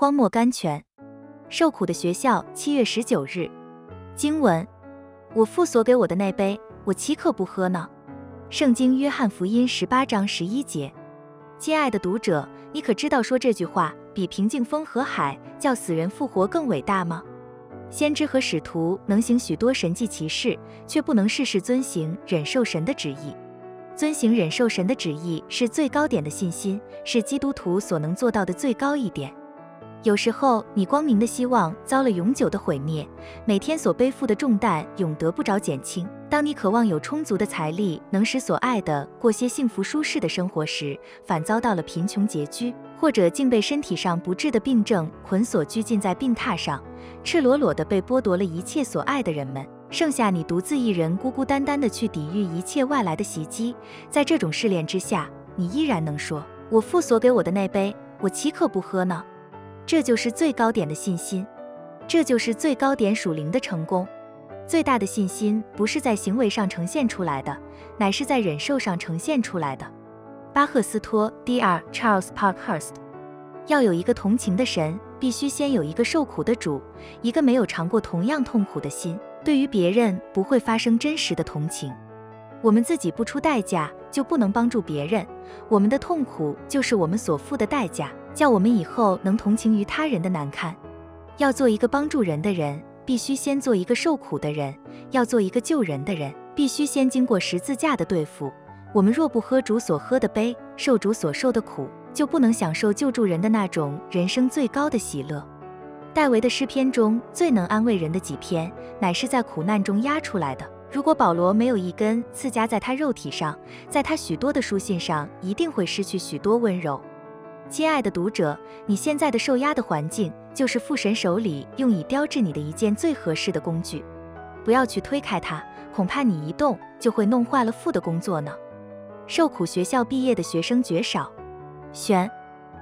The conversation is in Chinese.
荒漠甘泉，受苦的学校。七月十九日，经文：我父所给我的那杯，我岂可不喝呢？圣经约翰福音十八章十一节。亲爱的读者，你可知道说这句话比平静风和海，叫死人复活更伟大吗？先知和使徒能行许多神迹奇事，却不能事事遵行忍受神的旨意。遵行忍受神的旨意是最高点的信心，是基督徒所能做到的最高一点。有时候，你光明的希望遭了永久的毁灭，每天所背负的重担永得不着减轻。当你渴望有充足的财力，能使所爱的过些幸福舒适的生活时，反遭到了贫穷拮据，或者竟被身体上不治的病症捆锁拘禁在病榻上，赤裸裸地被剥夺了一切所爱的人们，剩下你独自一人孤孤单单地去抵御一切外来的袭击。在这种试炼之下，你依然能说：“我父所给我的那杯，我岂可不喝呢？”这就是最高点的信心，这就是最高点属灵的成功。最大的信心不是在行为上呈现出来的，乃是在忍受上呈现出来的。巴赫斯托 Dr. Charles Parkhurst，要有一个同情的神，必须先有一个受苦的主。一个没有尝过同样痛苦的心，对于别人不会发生真实的同情。我们自己不出代价，就不能帮助别人。我们的痛苦就是我们所付的代价，叫我们以后能同情于他人的难堪。要做一个帮助人的人。必须先做一个受苦的人，要做一个救人的人，必须先经过十字架的对付。我们若不喝主所喝的杯，受主所受的苦，就不能享受救助人的那种人生最高的喜乐。戴维的诗篇中最能安慰人的几篇，乃是在苦难中压出来的。如果保罗没有一根刺夹在他肉体上，在他许多的书信上一定会失去许多温柔。亲爱的读者，你现在的受压的环境。就是父神手里用以雕制你的一件最合适的工具，不要去推开它，恐怕你一动就会弄坏了父的工作呢。受苦学校毕业的学生绝少，选